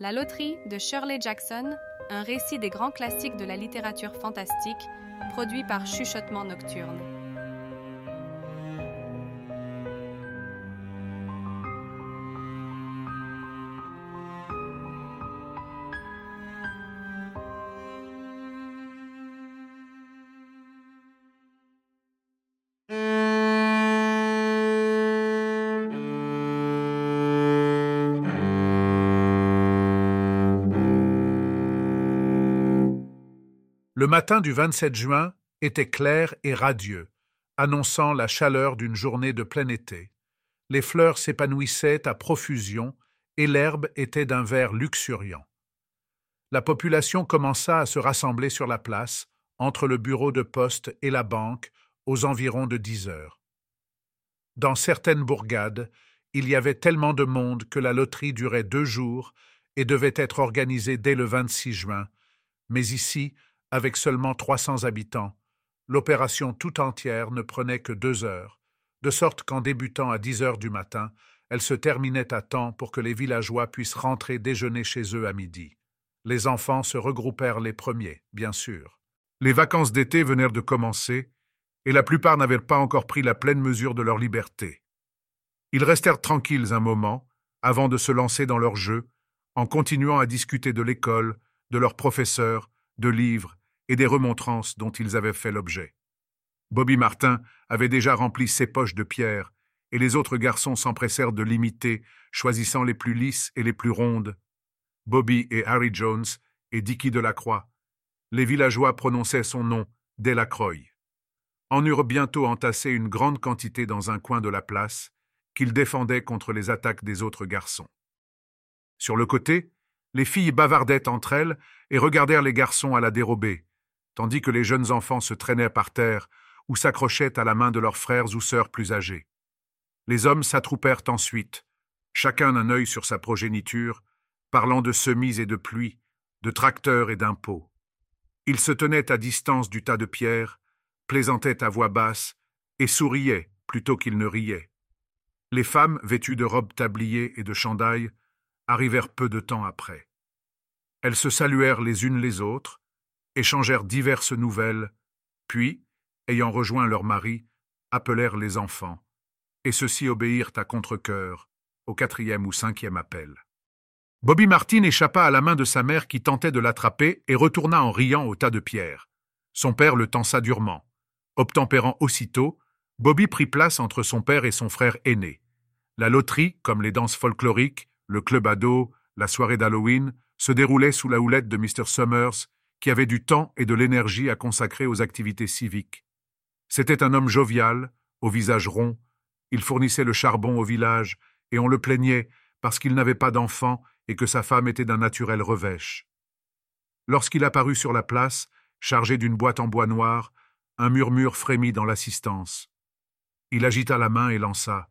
La loterie de Shirley Jackson, un récit des grands classiques de la littérature fantastique, produit par Chuchotement Nocturne. Le matin du 27 juin était clair et radieux, annonçant la chaleur d'une journée de plein été. Les fleurs s'épanouissaient à profusion et l'herbe était d'un vert luxuriant. La population commença à se rassembler sur la place, entre le bureau de poste et la banque, aux environs de dix heures. Dans certaines bourgades, il y avait tellement de monde que la loterie durait deux jours et devait être organisée dès le 26 juin, mais ici, avec seulement 300 habitants, l'opération tout entière ne prenait que deux heures, de sorte qu'en débutant à 10 heures du matin, elle se terminait à temps pour que les villageois puissent rentrer déjeuner chez eux à midi. Les enfants se regroupèrent les premiers, bien sûr. Les vacances d'été venèrent de commencer, et la plupart n'avaient pas encore pris la pleine mesure de leur liberté. Ils restèrent tranquilles un moment, avant de se lancer dans leur jeu, en continuant à discuter de l'école, de leurs professeurs, de livres et des remontrances dont ils avaient fait l'objet. Bobby Martin avait déjà rempli ses poches de pierre, et les autres garçons s'empressèrent de l'imiter, choisissant les plus lisses et les plus rondes. Bobby et Harry Jones et Dicky Delacroix. Les villageois prononçaient son nom, Delacroix. En eurent bientôt entassé une grande quantité dans un coin de la place, qu'ils défendaient contre les attaques des autres garçons. Sur le côté, les filles bavardaient entre elles et regardèrent les garçons à la dérobée, tandis que les jeunes enfants se traînaient par terre ou s'accrochaient à la main de leurs frères ou sœurs plus âgés. Les hommes s'attroupèrent ensuite, chacun un œil sur sa progéniture, parlant de semis et de pluie, de tracteurs et d'impôts. Ils se tenaient à distance du tas de pierres, plaisantaient à voix basse et souriaient plutôt qu'ils ne riaient. Les femmes, vêtues de robes tabliées et de chandails, arrivèrent peu de temps après. Elles se saluèrent les unes les autres, échangèrent diverses nouvelles, puis, ayant rejoint leur mari, appelèrent les enfants, et ceux-ci obéirent à contre-cœur, au quatrième ou cinquième appel. Bobby Martin échappa à la main de sa mère qui tentait de l'attraper et retourna en riant au tas de pierres. Son père le tensa durement. Obtempérant aussitôt, Bobby prit place entre son père et son frère aîné. La loterie, comme les danses folkloriques, le club ado, la soirée d'Halloween, se déroulait sous la houlette de Mr. Summers, qui avait du temps et de l'énergie à consacrer aux activités civiques. C'était un homme jovial, au visage rond, il fournissait le charbon au village, et on le plaignait parce qu'il n'avait pas d'enfant et que sa femme était d'un naturel revêche. Lorsqu'il apparut sur la place, chargé d'une boîte en bois noir, un murmure frémit dans l'assistance. Il agita la main et lança.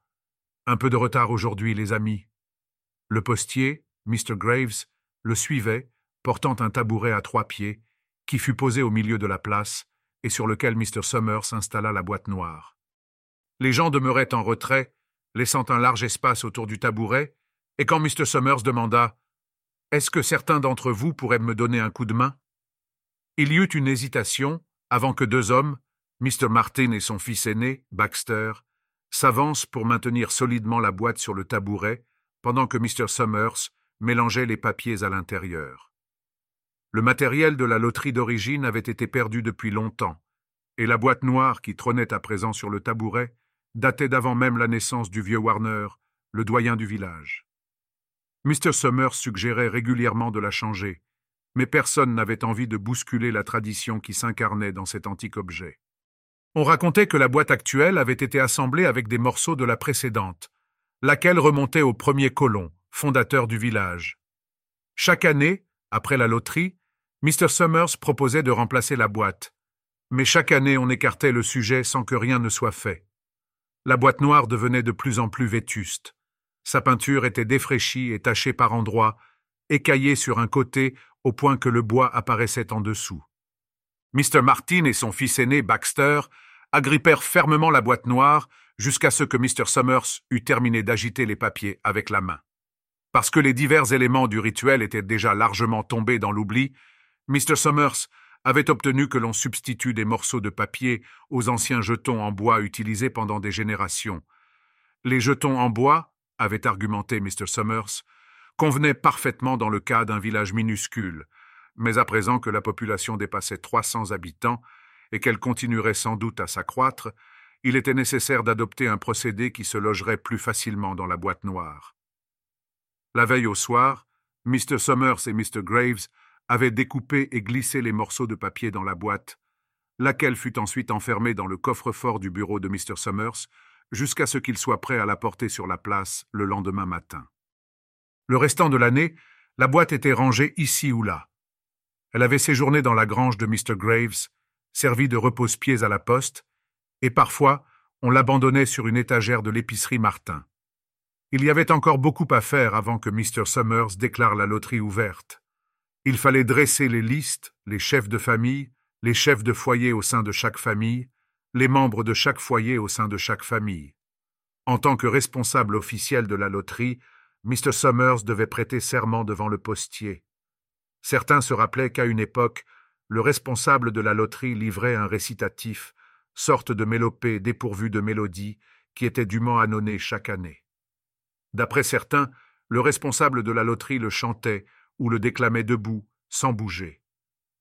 Un peu de retard aujourd'hui, les amis. Le postier, Mr. Graves, le suivait, portant un tabouret à trois pieds, qui fut posé au milieu de la place, et sur lequel Mr. Summers installa la boîte noire. Les gens demeuraient en retrait, laissant un large espace autour du tabouret, et quand Mr. Summers demanda Est-ce que certains d'entre vous pourraient me donner un coup de main? Il y eut une hésitation avant que deux hommes, Mr. Martin et son fils aîné, Baxter, s'avancent pour maintenir solidement la boîte sur le tabouret pendant que Mr. Summers mélangeait les papiers à l'intérieur. Le matériel de la loterie d'origine avait été perdu depuis longtemps, et la boîte noire qui trônait à présent sur le tabouret datait d'avant même la naissance du vieux Warner, le doyen du village. Mr. Summers suggérait régulièrement de la changer, mais personne n'avait envie de bousculer la tradition qui s'incarnait dans cet antique objet. On racontait que la boîte actuelle avait été assemblée avec des morceaux de la précédente, laquelle remontait au premier colon, fondateur du village. Chaque année, après la loterie, Mr. Summers proposait de remplacer la boîte, mais chaque année on écartait le sujet sans que rien ne soit fait. La boîte noire devenait de plus en plus vétuste. Sa peinture était défraîchie et tachée par endroits, écaillée sur un côté au point que le bois apparaissait en dessous. Mr. Martin et son fils aîné Baxter agrippèrent fermement la boîte noire jusqu'à ce que Mr. Summers eût terminé d'agiter les papiers avec la main. Parce que les divers éléments du rituel étaient déjà largement tombés dans l'oubli, Mr. Summers avait obtenu que l'on substitue des morceaux de papier aux anciens jetons en bois utilisés pendant des générations. Les jetons en bois, avait argumenté Mr. Summers, convenaient parfaitement dans le cas d'un village minuscule, mais à présent que la population dépassait 300 habitants et qu'elle continuerait sans doute à s'accroître, il était nécessaire d'adopter un procédé qui se logerait plus facilement dans la boîte noire. La veille au soir, Mr. Summers et Mr. Graves avait découpé et glissé les morceaux de papier dans la boîte, laquelle fut ensuite enfermée dans le coffre-fort du bureau de Mr. Summers, jusqu'à ce qu'il soit prêt à la porter sur la place le lendemain matin. Le restant de l'année, la boîte était rangée ici ou là. Elle avait séjourné dans la grange de Mr. Graves, servi de repose-pieds à la poste, et parfois on l'abandonnait sur une étagère de l'épicerie Martin. Il y avait encore beaucoup à faire avant que Mr. Summers déclare la loterie ouverte. Il fallait dresser les listes, les chefs de famille, les chefs de foyer au sein de chaque famille, les membres de chaque foyer au sein de chaque famille. En tant que responsable officiel de la loterie, Mr. Summers devait prêter serment devant le postier. Certains se rappelaient qu'à une époque, le responsable de la loterie livrait un récitatif, sorte de mélopée dépourvue de mélodie, qui était dûment annonné chaque année. D'après certains, le responsable de la loterie le chantait ou le déclamait debout, sans bouger.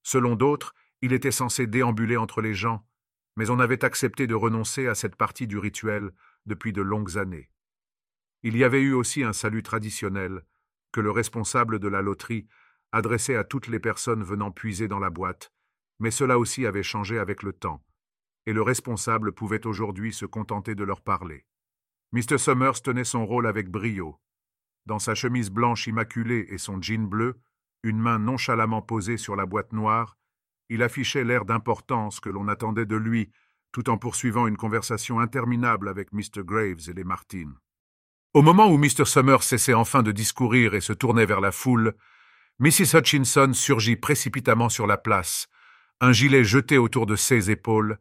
Selon d'autres, il était censé déambuler entre les gens, mais on avait accepté de renoncer à cette partie du rituel depuis de longues années. Il y avait eu aussi un salut traditionnel, que le responsable de la loterie adressait à toutes les personnes venant puiser dans la boîte, mais cela aussi avait changé avec le temps, et le responsable pouvait aujourd'hui se contenter de leur parler. Mr. Summers tenait son rôle avec brio, dans sa chemise blanche immaculée et son jean bleu, une main nonchalamment posée sur la boîte noire, il affichait l'air d'importance que l'on attendait de lui, tout en poursuivant une conversation interminable avec Mr. Graves et les Martins. Au moment où Mr. Summers cessait enfin de discourir et se tournait vers la foule, Mrs. Hutchinson surgit précipitamment sur la place, un gilet jeté autour de ses épaules,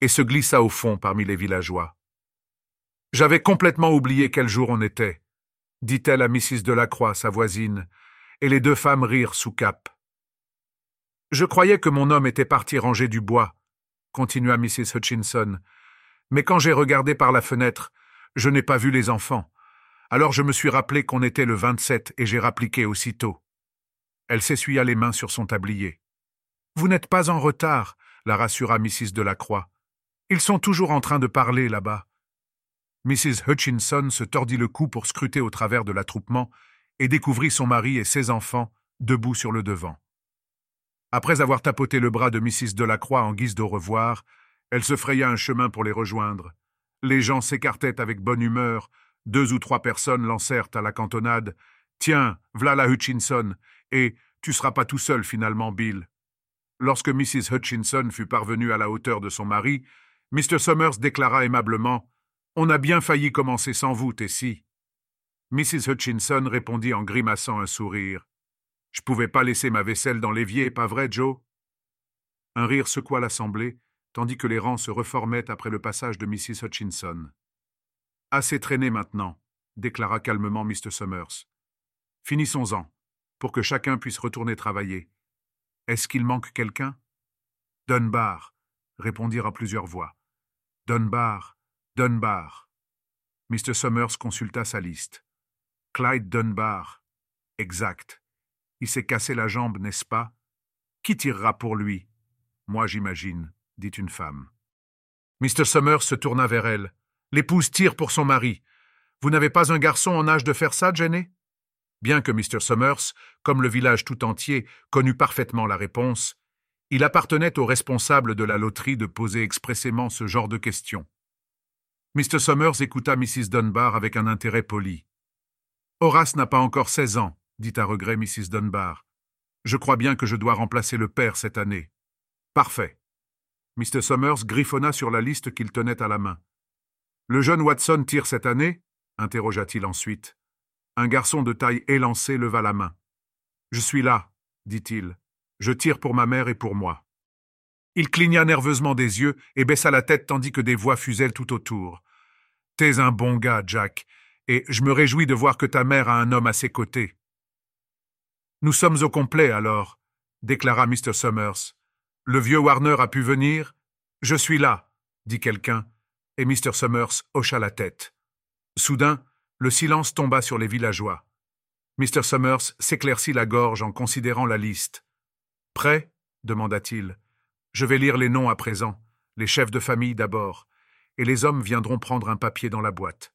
et se glissa au fond parmi les villageois. J'avais complètement oublié quel jour on était, dit-elle à Mrs. Delacroix, sa voisine, et les deux femmes rirent sous cap. Je croyais que mon homme était parti ranger du bois, continua Mrs. Hutchinson, mais quand j'ai regardé par la fenêtre, je n'ai pas vu les enfants. Alors je me suis rappelé qu'on était le 27 et j'ai rappliqué aussitôt. Elle s'essuya les mains sur son tablier. Vous n'êtes pas en retard, la rassura Mrs. Delacroix. Ils sont toujours en train de parler là-bas. Mrs. Hutchinson se tordit le cou pour scruter au travers de l'attroupement et découvrit son mari et ses enfants debout sur le devant. Après avoir tapoté le bras de Mrs. Delacroix en guise d'au revoir, elle se fraya un chemin pour les rejoindre. Les gens s'écartaient avec bonne humeur. Deux ou trois personnes lancèrent à la cantonade Tiens, v'là la Hutchinson, et tu seras pas tout seul finalement, Bill. Lorsque Mrs. Hutchinson fut parvenue à la hauteur de son mari, Mr. Summers déclara aimablement on a bien failli commencer sans vous, Tessie. Mrs. Hutchinson répondit en grimaçant un sourire. Je pouvais pas laisser ma vaisselle dans l'évier, pas vrai, Joe? Un rire secoua l'assemblée, tandis que les rangs se reformaient après le passage de Mrs. Hutchinson. Assez traîné maintenant, déclara calmement Mr. Summers. Finissons-en, pour que chacun puisse retourner travailler. Est-ce qu'il manque quelqu'un? Dunbar, répondirent à plusieurs voix. Dunbar, Dunbar. Mr. Summers consulta sa liste. Clyde Dunbar. Exact. Il s'est cassé la jambe, n'est-ce pas? Qui tirera pour lui? Moi, j'imagine, dit une femme. Mr. Summers se tourna vers elle. L'épouse tire pour son mari. Vous n'avez pas un garçon en âge de faire ça, Jenny? Bien que Mr. Summers, comme le village tout entier, connût parfaitement la réponse, il appartenait au responsable de la loterie de poser expressément ce genre de questions. Mr. Summers écouta Mrs. Dunbar avec un intérêt poli. Horace n'a pas encore seize ans, dit à regret Mrs. Dunbar. Je crois bien que je dois remplacer le père cette année. Parfait. Mr. Summers griffonna sur la liste qu'il tenait à la main. Le jeune Watson tire cette année? interrogea-t-il ensuite. Un garçon de taille élancée leva la main. Je suis là, dit-il. Je tire pour ma mère et pour moi. Il cligna nerveusement des yeux et baissa la tête tandis que des voix fusèlent tout autour. T'es un bon gars, Jack, et je me réjouis de voir que ta mère a un homme à ses côtés. Nous sommes au complet alors, déclara Mr. Summers. Le vieux Warner a pu venir? Je suis là, dit quelqu'un, et Mr. Summers hocha la tête. Soudain, le silence tomba sur les villageois. Mr. Summers s'éclaircit la gorge en considérant la liste. Prêt? demanda-t-il. Je vais lire les noms à présent, les chefs de famille d'abord, et les hommes viendront prendre un papier dans la boîte.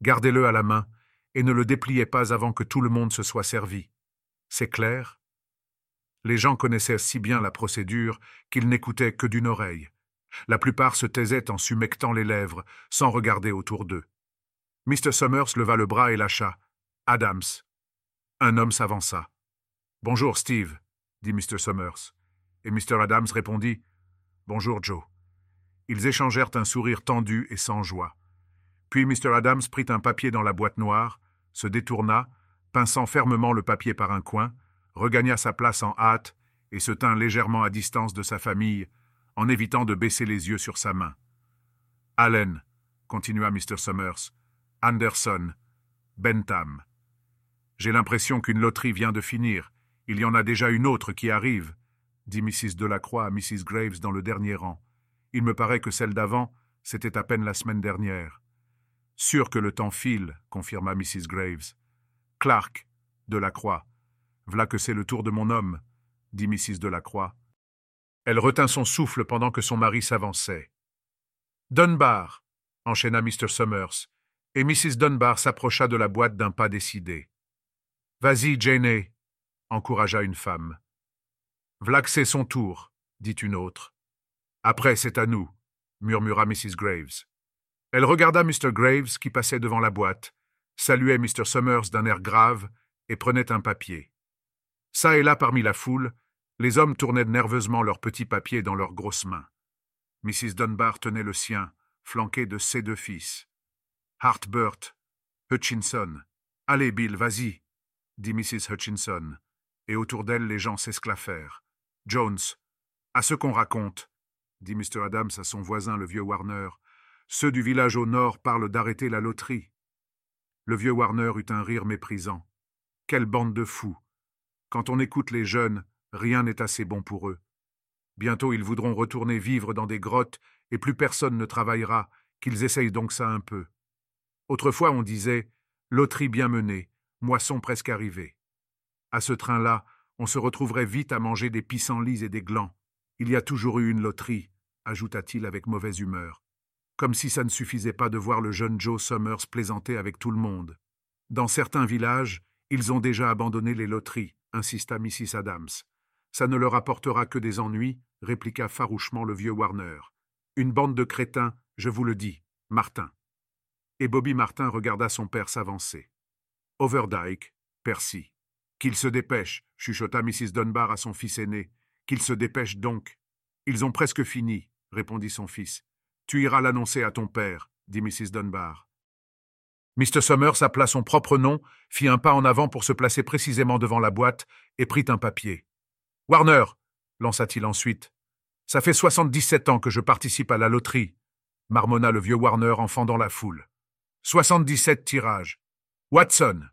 Gardez-le à la main, et ne le dépliez pas avant que tout le monde se soit servi. C'est clair? Les gens connaissaient si bien la procédure qu'ils n'écoutaient que d'une oreille. La plupart se taisaient en sumectant les lèvres, sans regarder autour d'eux. Mr. Summers leva le bras et lâcha. Adams. Un homme s'avança. Bonjour, Steve, dit Mr. Summers. Et Mr. Adams répondit Bonjour, Joe. Ils échangèrent un sourire tendu et sans joie. Puis Mr. Adams prit un papier dans la boîte noire, se détourna, pinçant fermement le papier par un coin, regagna sa place en hâte et se tint légèrement à distance de sa famille, en évitant de baisser les yeux sur sa main. Allen, continua Mr. Summers, Anderson, Bentham. J'ai l'impression qu'une loterie vient de finir. Il y en a déjà une autre qui arrive, dit Mrs. Delacroix à Mrs. Graves dans le dernier rang. Il me paraît que celle d'avant, c'était à peine la semaine dernière. Sûr que le temps file, confirma Mrs. Graves. Clark, Delacroix. V'là que c'est le tour de mon homme, dit Mrs. Delacroix. Elle retint son souffle pendant que son mari s'avançait. Dunbar, enchaîna Mr. Summers, et Mrs. Dunbar s'approcha de la boîte d'un pas décidé. Vas-y, Jane, encouragea une femme. Que c'est son tour, dit une autre. Après, c'est à nous, murmura Mrs. Graves. Elle regarda Mr. Graves qui passait devant la boîte, saluait Mr. Summers d'un air grave et prenait un papier. Ça et là parmi la foule, les hommes tournaient nerveusement leurs petits papiers dans leurs grosses mains. Mrs. Dunbar tenait le sien, flanqué de ses deux fils. Hartburt, Hutchinson. Allez, Bill, vas-y, dit Mrs. Hutchinson, et autour d'elle les gens s'esclaffèrent. Jones, à ce qu'on raconte, dit Mr. Adams à son voisin le vieux Warner, ceux du village au nord parlent d'arrêter la loterie. Le vieux Warner eut un rire méprisant. Quelle bande de fous. Quand on écoute les jeunes, rien n'est assez bon pour eux. Bientôt ils voudront retourner vivre dans des grottes et plus personne ne travaillera, qu'ils essayent donc ça un peu. Autrefois on disait loterie bien menée, moisson presque arrivée. À ce train-là, on se retrouverait vite à manger des pissenlits et des glands. Il y a toujours eu une loterie, ajouta-t-il avec mauvaise humeur comme si ça ne suffisait pas de voir le jeune Joe Summers plaisanter avec tout le monde. Dans certains villages, ils ont déjà abandonné les loteries, insista Mrs. Adams. Ça ne leur apportera que des ennuis, répliqua farouchement le vieux Warner. Une bande de crétins, je vous le dis, Martin. Et Bobby Martin regarda son père s'avancer. Overdyke, Percy. Qu'il se dépêche, chuchota Mrs. Dunbar à son fils aîné. Qu'il se dépêche donc. Ils ont presque fini, répondit son fils. Tu iras l'annoncer à ton père, dit Mrs. Dunbar. Mr. Summers appela son propre nom, fit un pas en avant pour se placer précisément devant la boîte et prit un papier. Warner, lança-t-il ensuite. Ça fait soixante-dix-sept ans que je participe à la loterie, marmonna le vieux Warner en fendant la foule. Soixante-dix-sept tirages. Watson.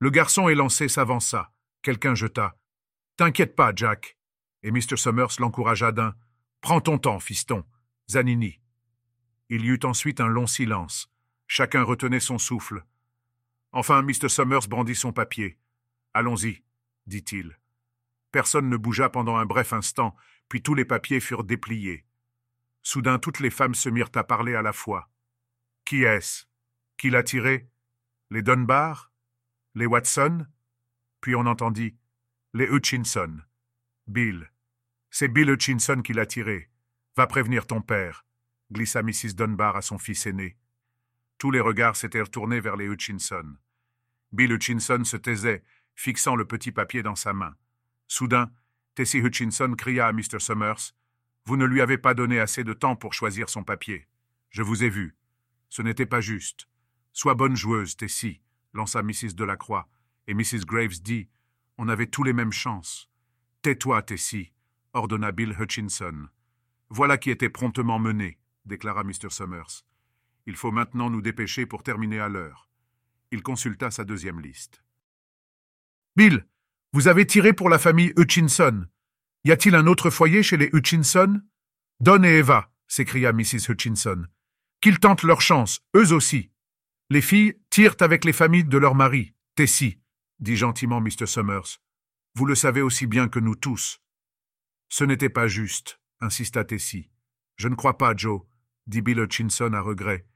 Le garçon élancé s'avança. Quelqu'un jeta. T'inquiète pas, Jack. Et Mr. Summers l'encouragea d'un. Prends ton temps, fiston. Zanini. Il y eut ensuite un long silence. Chacun retenait son souffle. Enfin, Mr. Summers brandit son papier. Allons-y, dit-il. Personne ne bougea pendant un bref instant, puis tous les papiers furent dépliés. Soudain, toutes les femmes se mirent à parler à la fois. Qui est-ce? Qui l'a tiré? Les Dunbar? Les Watson Puis on entendit Les Hutchinson. Bill. C'est Bill Hutchinson qui l'a tiré. Va prévenir ton père glissa Mrs. Dunbar à son fils aîné. Tous les regards s'étaient retournés vers les Hutchinson. Bill Hutchinson se taisait, fixant le petit papier dans sa main. Soudain, Tessie Hutchinson cria à Mr. Summers Vous ne lui avez pas donné assez de temps pour choisir son papier. Je vous ai vu. Ce n'était pas juste. Sois bonne joueuse, Tessie, lança Mrs. Delacroix, et Mrs. Graves dit On avait tous les mêmes chances. Tais-toi, Tessie, ordonna Bill Hutchinson. Voilà qui était promptement mené, déclara Mr. Summers. Il faut maintenant nous dépêcher pour terminer à l'heure. Il consulta sa deuxième liste. Bill, vous avez tiré pour la famille Hutchinson. Y a-t-il un autre foyer chez les Hutchinson? Don et Eva, s'écria Mrs. Hutchinson. Qu'ils tentent leur chance, eux aussi. Les filles tirent avec les familles de leurs maris. Tessie, dit gentiment Mr. Summers. Vous le savez aussi bien que nous tous. Ce n'était pas juste, insista Tessie. Je ne crois pas, Joe, dit Bill Hutchinson à regret.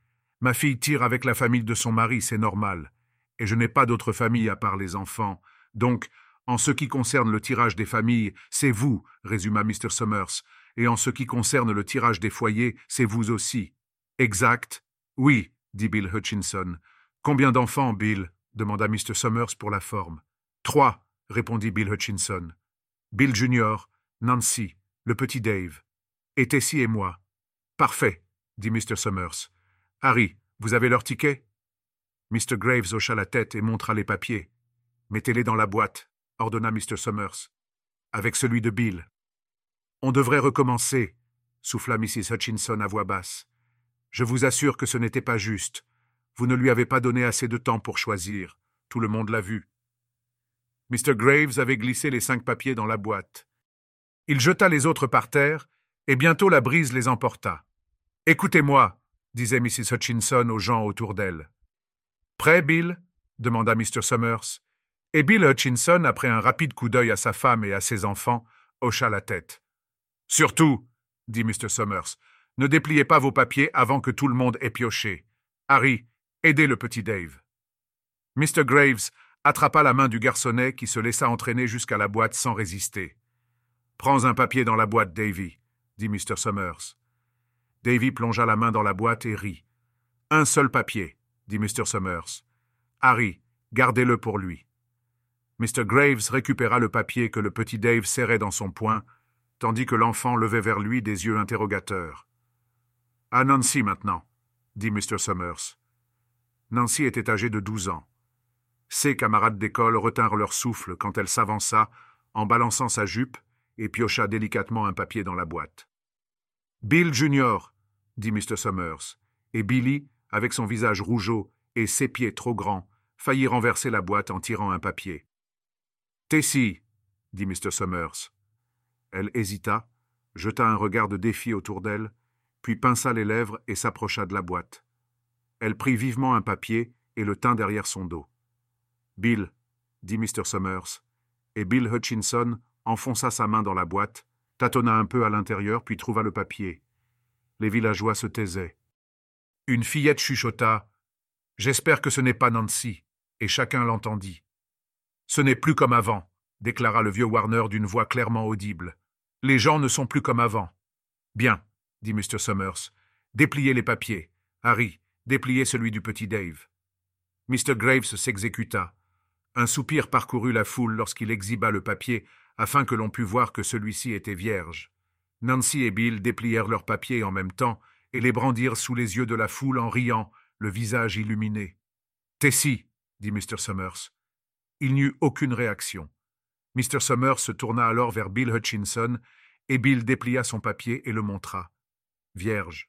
Ma fille tire avec la famille de son mari, c'est normal. Et je n'ai pas d'autre famille à part les enfants. Donc, en ce qui concerne le tirage des familles, c'est vous, résuma Mr. Summers. Et en ce qui concerne le tirage des foyers, c'est vous aussi. Exact? Oui, dit Bill Hutchinson. Combien d'enfants, Bill demanda Mr. Summers pour la forme. Trois, répondit Bill Hutchinson. Bill Junior, Nancy, le petit Dave. Et Tessie et moi. Parfait, dit Mr. Summers. Harry, vous avez leur ticket? Mr. Graves hocha la tête et montra les papiers. Mettez-les dans la boîte, ordonna Mr. Summers. Avec celui de Bill. On devrait recommencer, souffla Mrs. Hutchinson à voix basse. Je vous assure que ce n'était pas juste. Vous ne lui avez pas donné assez de temps pour choisir. Tout le monde l'a vu. Mr. Graves avait glissé les cinq papiers dans la boîte. Il jeta les autres par terre, et bientôt la brise les emporta. Écoutez-moi, disait Mrs. Hutchinson aux gens autour d'elle. Prêt, Bill? demanda Mr. Summers. Et Bill Hutchinson, après un rapide coup d'œil à sa femme et à ses enfants, hocha la tête. Surtout, dit Mr. Summers, ne dépliez pas vos papiers avant que tout le monde ait pioché. Harry, aidez le petit Dave. Mr. Graves attrapa la main du garçonnet qui se laissa entraîner jusqu'à la boîte sans résister. Prends un papier dans la boîte, Davy, dit Mr. Summers. Davy plongea la main dans la boîte et rit. Un seul papier, dit Mr. Summers. Harry, gardez-le pour lui. Mr. Graves récupéra le papier que le petit Dave serrait dans son poing, tandis que l'enfant levait vers lui des yeux interrogateurs. À Nancy maintenant, dit Mr. Summers. Nancy était âgée de douze ans. Ses camarades d'école retinrent leur souffle quand elle s'avança, en balançant sa jupe, et piocha délicatement un papier dans la boîte. Bill Junior, dit Mr. Summers, et Billy, avec son visage rougeau et ses pieds trop grands, faillit renverser la boîte en tirant un papier. Tessie, dit Mr. Summers. Elle hésita, jeta un regard de défi autour d'elle, puis pinça les lèvres et s'approcha de la boîte. Elle prit vivement un papier et le tint derrière son dos. Bill, dit Mr. Summers, et Bill Hutchinson enfonça sa main dans la boîte, tâtonna un peu à l'intérieur, puis trouva le papier. Les villageois se taisaient. Une fillette chuchota. J'espère que ce n'est pas Nancy, et chacun l'entendit. Ce n'est plus comme avant, déclara le vieux Warner d'une voix clairement audible. Les gens ne sont plus comme avant. Bien, dit Mr. Summers. Dépliez les papiers. Harry, dépliez celui du petit Dave. Mr. Graves s'exécuta. Un soupir parcourut la foule lorsqu'il exhiba le papier afin que l'on pût voir que celui-ci était vierge. Nancy et Bill déplièrent leurs papiers en même temps et les brandirent sous les yeux de la foule en riant, le visage illuminé. Tessie, dit Mr. Summers. Il n'y eut aucune réaction. Mr. Summers se tourna alors vers Bill Hutchinson, et Bill déplia son papier et le montra. Vierge.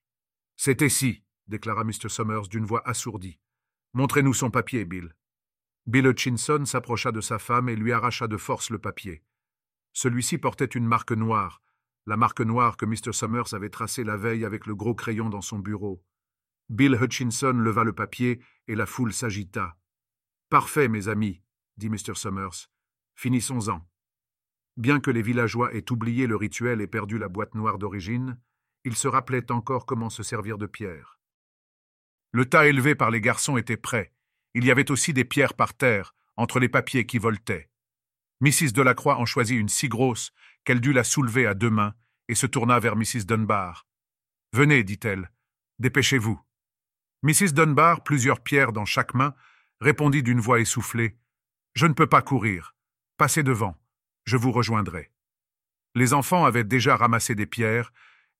C'est Tessie, déclara Mr. Summers d'une voix assourdie. Montrez-nous son papier, Bill. Bill Hutchinson s'approcha de sa femme et lui arracha de force le papier. Celui-ci portait une marque noire, la marque noire que Mr. Summers avait tracée la veille avec le gros crayon dans son bureau. Bill Hutchinson leva le papier et la foule s'agita. Parfait, mes amis, dit Mr. Summers. Finissons-en. Bien que les villageois aient oublié le rituel et perdu la boîte noire d'origine, ils se rappelaient encore comment se servir de pierres. Le tas élevé par les garçons était prêt. Il y avait aussi des pierres par terre, entre les papiers qui voletaient. Mrs. Delacroix en choisit une si grosse qu'elle dut la soulever à deux mains et se tourna vers Mrs. Dunbar. Venez, dit-elle, dépêchez-vous. Mrs. Dunbar, plusieurs pierres dans chaque main, répondit d'une voix essoufflée Je ne peux pas courir. Passez devant. Je vous rejoindrai. Les enfants avaient déjà ramassé des pierres,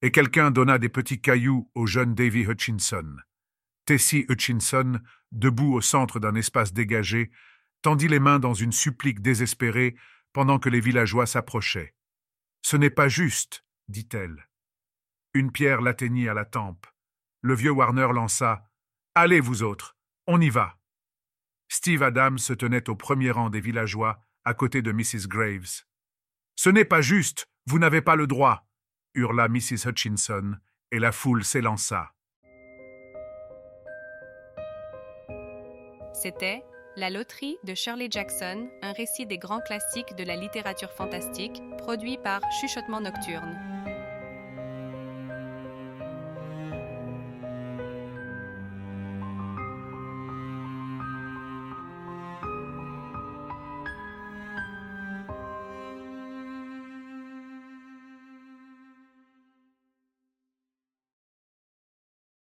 et quelqu'un donna des petits cailloux au jeune Davy Hutchinson. Tessie Hutchinson, debout au centre d'un espace dégagé, tendit les mains dans une supplique désespérée pendant que les villageois s'approchaient. Ce n'est pas juste, dit-elle. Une pierre l'atteignit à la tempe. Le vieux Warner lança Allez, vous autres, on y va. Steve Adams se tenait au premier rang des villageois, à côté de Mrs. Graves. Ce n'est pas juste, vous n'avez pas le droit, hurla Mrs. Hutchinson, et la foule s'élança. C'était La loterie de Shirley Jackson, un récit des grands classiques de la littérature fantastique, produit par Chuchotement Nocturne.